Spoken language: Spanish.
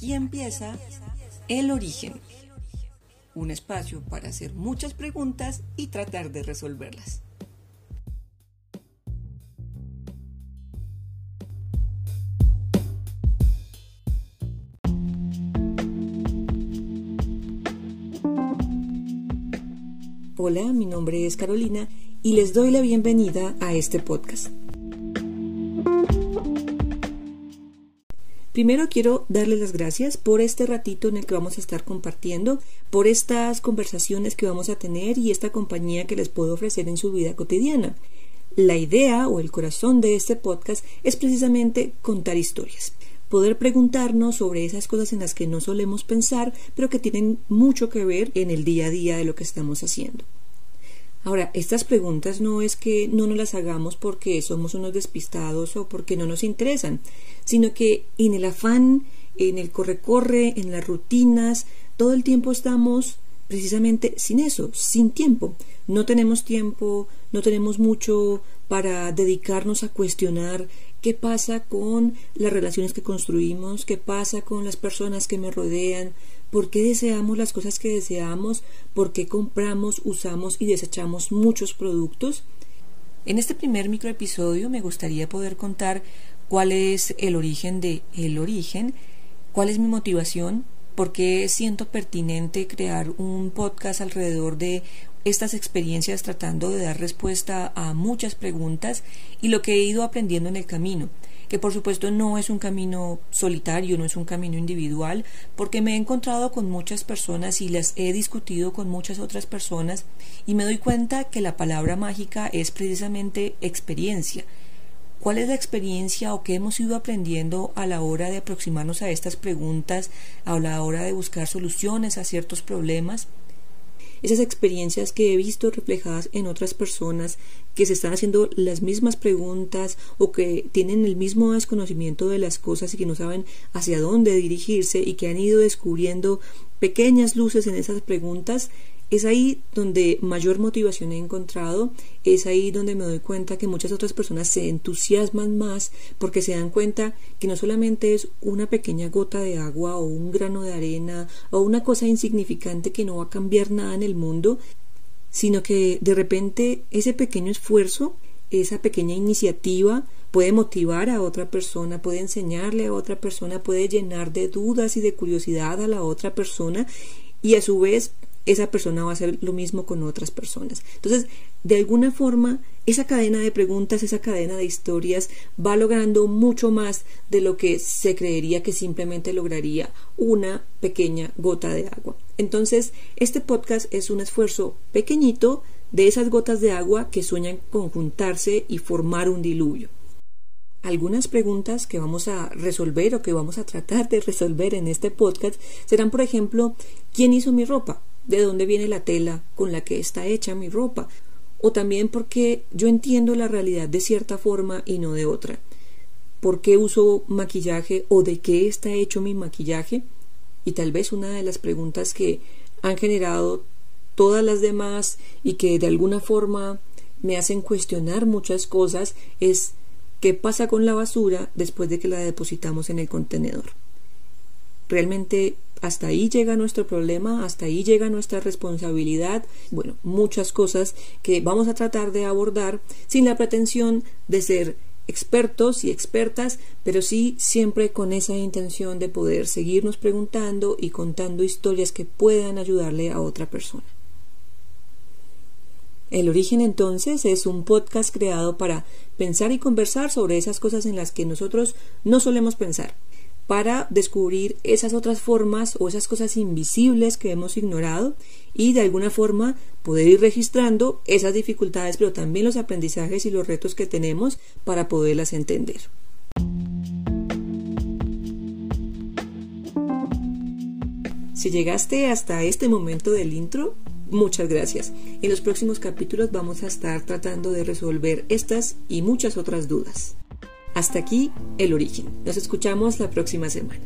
Aquí empieza El Origen, un espacio para hacer muchas preguntas y tratar de resolverlas. Hola, mi nombre es Carolina y les doy la bienvenida a este podcast. Primero quiero darles las gracias por este ratito en el que vamos a estar compartiendo, por estas conversaciones que vamos a tener y esta compañía que les puedo ofrecer en su vida cotidiana. La idea o el corazón de este podcast es precisamente contar historias poder preguntarnos sobre esas cosas en las que no solemos pensar, pero que tienen mucho que ver en el día a día de lo que estamos haciendo. Ahora, estas preguntas no es que no nos las hagamos porque somos unos despistados o porque no nos interesan, sino que en el afán, en el corre-corre, en las rutinas, todo el tiempo estamos precisamente sin eso, sin tiempo. No tenemos tiempo, no tenemos mucho para dedicarnos a cuestionar qué pasa con las relaciones que construimos, qué pasa con las personas que me rodean, por qué deseamos las cosas que deseamos, por qué compramos, usamos y desechamos muchos productos. En este primer microepisodio me gustaría poder contar cuál es el origen de el origen, cuál es mi motivación, por qué siento pertinente crear un podcast alrededor de estas experiencias tratando de dar respuesta a muchas preguntas y lo que he ido aprendiendo en el camino que por supuesto no es un camino solitario, no es un camino individual, porque me he encontrado con muchas personas y las he discutido con muchas otras personas y me doy cuenta que la palabra mágica es precisamente experiencia. ¿Cuál es la experiencia o qué hemos ido aprendiendo a la hora de aproximarnos a estas preguntas, a la hora de buscar soluciones a ciertos problemas? Esas experiencias que he visto reflejadas en otras personas que se están haciendo las mismas preguntas o que tienen el mismo desconocimiento de las cosas y que no saben hacia dónde dirigirse y que han ido descubriendo pequeñas luces en esas preguntas es ahí donde mayor motivación he encontrado, es ahí donde me doy cuenta que muchas otras personas se entusiasman más porque se dan cuenta que no solamente es una pequeña gota de agua o un grano de arena o una cosa insignificante que no va a cambiar nada en el mundo, sino que de repente ese pequeño esfuerzo, esa pequeña iniciativa puede motivar a otra persona, puede enseñarle a otra persona, puede llenar de dudas y de curiosidad a la otra persona y a su vez esa persona va a hacer lo mismo con otras personas. Entonces, de alguna forma, esa cadena de preguntas, esa cadena de historias va logrando mucho más de lo que se creería que simplemente lograría una pequeña gota de agua. Entonces, este podcast es un esfuerzo pequeñito de esas gotas de agua que sueñan conjuntarse y formar un diluvio. Algunas preguntas que vamos a resolver o que vamos a tratar de resolver en este podcast serán, por ejemplo, ¿quién hizo mi ropa? De dónde viene la tela con la que está hecha mi ropa, o también porque yo entiendo la realidad de cierta forma y no de otra. ¿Por qué uso maquillaje o de qué está hecho mi maquillaje? Y tal vez una de las preguntas que han generado todas las demás y que de alguna forma me hacen cuestionar muchas cosas es qué pasa con la basura después de que la depositamos en el contenedor. Realmente hasta ahí llega nuestro problema, hasta ahí llega nuestra responsabilidad, bueno, muchas cosas que vamos a tratar de abordar sin la pretensión de ser expertos y expertas, pero sí siempre con esa intención de poder seguirnos preguntando y contando historias que puedan ayudarle a otra persona. El origen entonces es un podcast creado para pensar y conversar sobre esas cosas en las que nosotros no solemos pensar para descubrir esas otras formas o esas cosas invisibles que hemos ignorado y de alguna forma poder ir registrando esas dificultades, pero también los aprendizajes y los retos que tenemos para poderlas entender. Si llegaste hasta este momento del intro, muchas gracias. En los próximos capítulos vamos a estar tratando de resolver estas y muchas otras dudas. Hasta aquí el origen. Nos escuchamos la próxima semana.